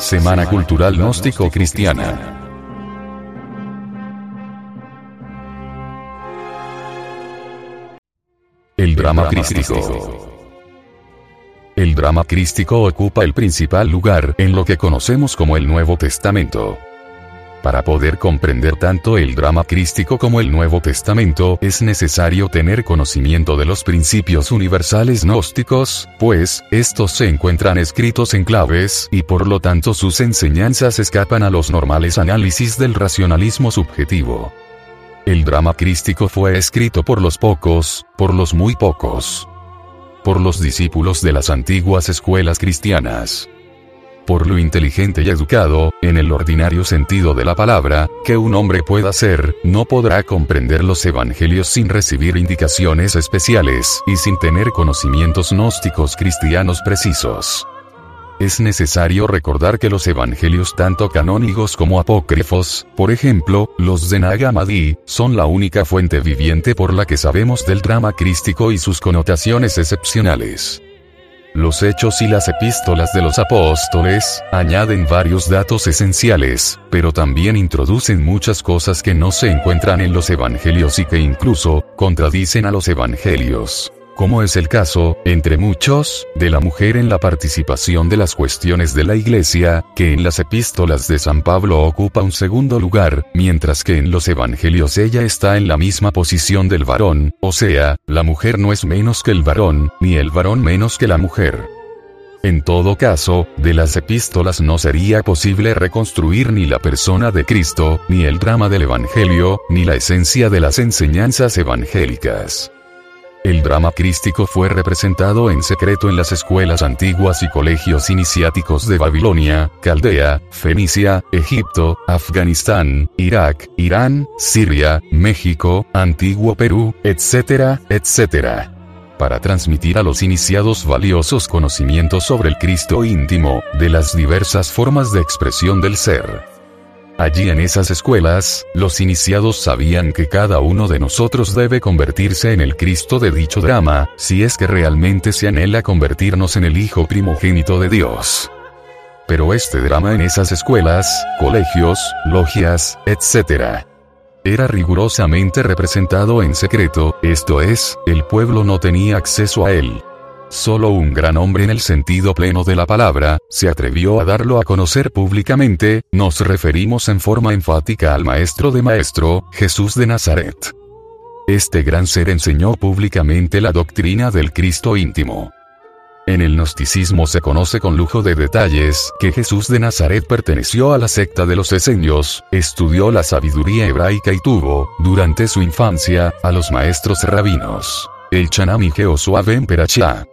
Semana Cultural Gnóstico Cristiana. El drama crístico. El drama crístico ocupa el principal lugar en lo que conocemos como el Nuevo Testamento. Para poder comprender tanto el drama crístico como el Nuevo Testamento es necesario tener conocimiento de los principios universales gnósticos, pues, estos se encuentran escritos en claves y por lo tanto sus enseñanzas escapan a los normales análisis del racionalismo subjetivo. El drama crístico fue escrito por los pocos, por los muy pocos. Por los discípulos de las antiguas escuelas cristianas por lo inteligente y educado, en el ordinario sentido de la palabra, que un hombre pueda ser, no podrá comprender los evangelios sin recibir indicaciones especiales y sin tener conocimienos gnósticos cristianos precisos. Es necesario recordar que los evangelios tanto canónicos como apócrifos, por ejemplo, los de Nag son la única fuente viviente por la que sabemos del drama crístico y sus connotaciones excepcionales. Los hechos y las epístolas de los apóstoles añaden varios datos esenciales, pero también introducen muchas cosas que no se encuentran en los evangelios y que incluso contradicen a los evangelios como es el caso, entre muchos, de la mujer en la participación de las cuestiones de la Iglesia, que en las epístolas de San Pablo ocupa un segundo lugar, mientras que en los evangelios ella está en la misma posición del varón, o sea, la mujer no es menos que el varón, ni el varón menos que la mujer. En todo caso, de las epístolas no sería posible reconstruir ni la persona de Cristo, ni el drama del Evangelio, ni la esencia de las enseñanzas evangélicas. El drama crístico fue representado en secreto en las escuelas antiguas y colegios iniciáticos de Babilonia, Caldea, Fenicia, Egipto, Afganistán, Irak, Irán, Siria, México, Antiguo Perú, etc., etc. Para transmitir a los iniciados valiosos conocimientos sobre el Cristo íntimo, de las diversas formas de expresión del ser. Allí en esas escuelas, los iniciados sabían que cada uno de nosotros debe convertirse en el Cristo de dicho drama, si es que realmente se anhela convertirnos en el Hijo primogénito de Dios. Pero este drama en esas escuelas, colegios, logias, etc. Era rigurosamente representado en secreto, esto es, el pueblo no tenía acceso a él. Solo un gran hombre en el sentido pleno de la palabra, se atrevió a darlo a conocer públicamente, nos referimos en forma enfática al Maestro de Maestro, Jesús de Nazaret. Este gran ser enseñó públicamente la doctrina del Cristo íntimo. En el gnosticismo se conoce con lujo de detalles que Jesús de Nazaret perteneció a la secta de los esenios, estudió la sabiduría hebraica y tuvo, durante su infancia, a los maestros rabinos. El Chanam y ben Perachá.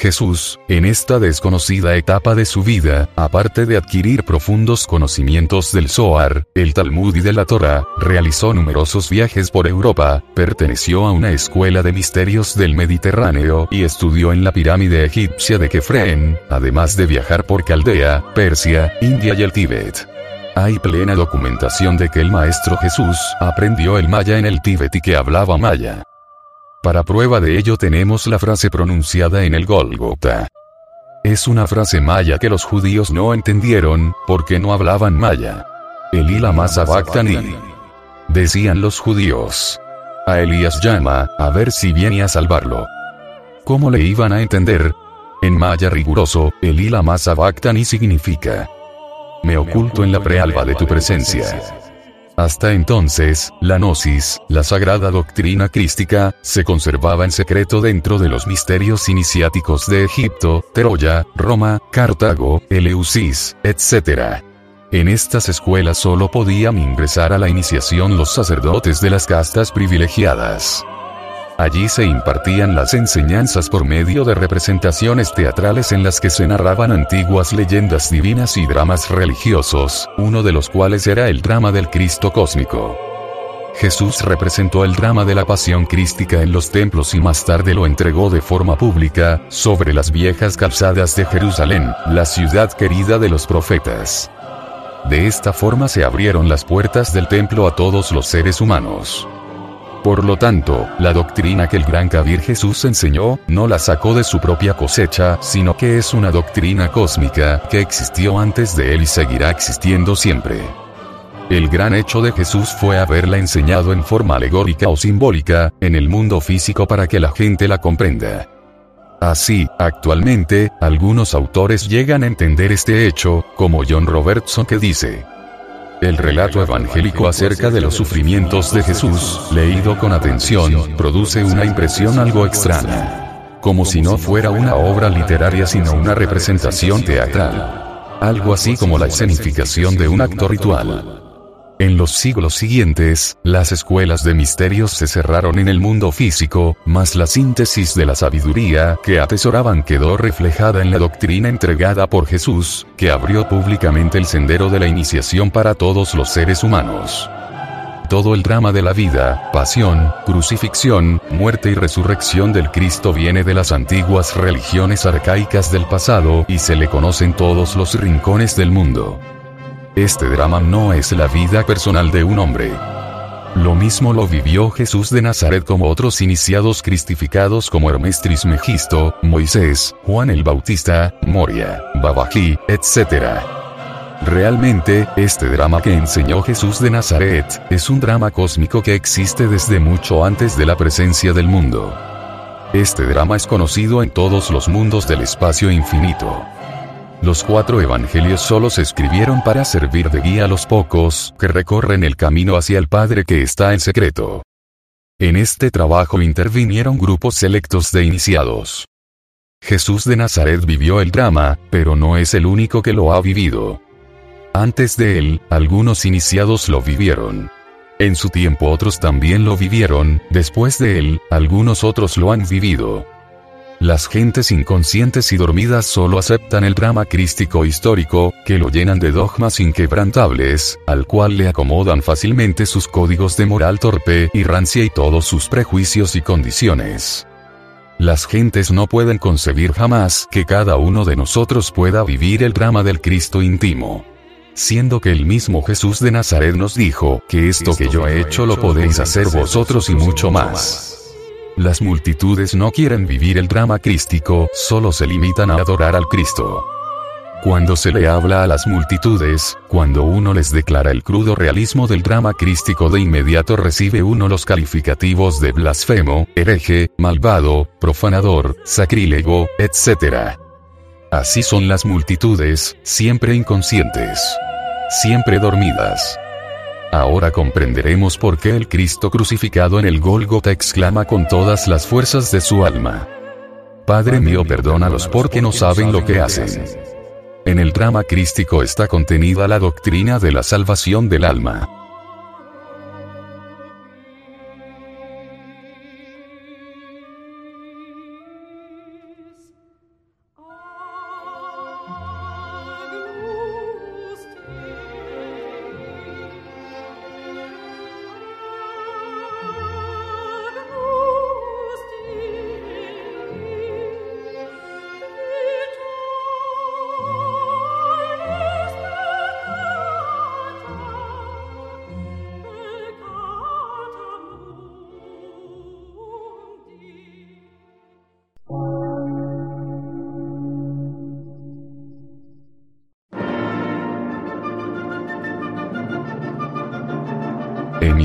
Jesús, en esta desconocida etapa de su vida, aparte de adquirir profundos conocimientos del Zohar, el Talmud y de la Torah, realizó numerosos viajes por Europa, perteneció a una escuela de misterios del Mediterráneo y estudió en la pirámide egipcia de Kefren, además de viajar por Caldea, Persia, India y el Tíbet. Hay plena documentación de que el Maestro Jesús aprendió el maya en el Tíbet y que hablaba maya. Para prueba de ello tenemos la frase pronunciada en el Golgota. Es una frase maya que los judíos no entendieron, porque no hablaban maya. Elila Mazabactani. Decían los judíos. A Elías llama, a ver si viene a salvarlo. ¿Cómo le iban a entender? En maya riguroso, Elila Mazabactani significa. Me oculto en la prealba de tu presencia. Hasta entonces, la gnosis, la sagrada doctrina crística, se conservaba en secreto dentro de los misterios iniciáticos de Egipto, Troya, Roma, Cartago, Eleusis, etc. En estas escuelas solo podían ingresar a la iniciación los sacerdotes de las castas privilegiadas. Allí se impartían las enseñanzas por medio de representaciones teatrales en las que se narraban antiguas leyendas divinas y dramas religiosos, uno de los cuales era el drama del Cristo cósmico. Jesús representó el drama de la pasión crística en los templos y más tarde lo entregó de forma pública, sobre las viejas calzadas de Jerusalén, la ciudad querida de los profetas. De esta forma se abrieron las puertas del templo a todos los seres humanos. Por lo tanto, la doctrina que el gran Kabir Jesús enseñó, no la sacó de su propia cosecha, sino que es una doctrina cósmica, que existió antes de él y seguirá existiendo siempre. El gran hecho de Jesús fue haberla enseñado en forma alegórica o simbólica, en el mundo físico para que la gente la comprenda. Así, actualmente, algunos autores llegan a entender este hecho, como John Robertson que dice, el relato evangélico acerca de los sufrimientos de Jesús, leído con atención, produce una impresión algo extraña. Como si no fuera una obra literaria sino una representación teatral. Algo así como la escenificación de un acto ritual. En los siglos siguientes, las escuelas de misterios se cerraron en el mundo físico, mas la síntesis de la sabiduría que atesoraban quedó reflejada en la doctrina entregada por Jesús, que abrió públicamente el sendero de la iniciación para todos los seres humanos. Todo el drama de la vida, pasión, crucifixión, muerte y resurrección del Cristo viene de las antiguas religiones arcaicas del pasado y se le conocen todos los rincones del mundo. Este drama no es la vida personal de un hombre. Lo mismo lo vivió Jesús de Nazaret como otros iniciados cristificados como Hermes Trismegisto, Moisés, Juan el Bautista, Moria, Babají, etc. Realmente, este drama que enseñó Jesús de Nazaret, es un drama cósmico que existe desde mucho antes de la presencia del mundo. Este drama es conocido en todos los mundos del espacio infinito. Los cuatro evangelios solo se escribieron para servir de guía a los pocos que recorren el camino hacia el Padre que está en secreto. En este trabajo intervinieron grupos selectos de iniciados. Jesús de Nazaret vivió el drama, pero no es el único que lo ha vivido. Antes de él, algunos iniciados lo vivieron. En su tiempo otros también lo vivieron, después de él, algunos otros lo han vivido. Las gentes inconscientes y dormidas solo aceptan el drama crístico histórico, que lo llenan de dogmas inquebrantables, al cual le acomodan fácilmente sus códigos de moral torpe y rancia y todos sus prejuicios y condiciones. Las gentes no pueden concebir jamás que cada uno de nosotros pueda vivir el drama del Cristo íntimo. Siendo que el mismo Jesús de Nazaret nos dijo, que esto que yo he hecho lo podéis hacer vosotros y mucho más. Las multitudes no quieren vivir el drama crístico, solo se limitan a adorar al Cristo. Cuando se le habla a las multitudes, cuando uno les declara el crudo realismo del drama crístico de inmediato recibe uno los calificativos de blasfemo, hereje, malvado, profanador, sacrílego, etc. Así son las multitudes, siempre inconscientes. Siempre dormidas. Ahora comprenderemos por qué el Cristo crucificado en el Gólgota exclama con todas las fuerzas de su alma. Padre mío perdónalos porque no saben lo que hacen. En el drama crístico está contenida la doctrina de la salvación del alma.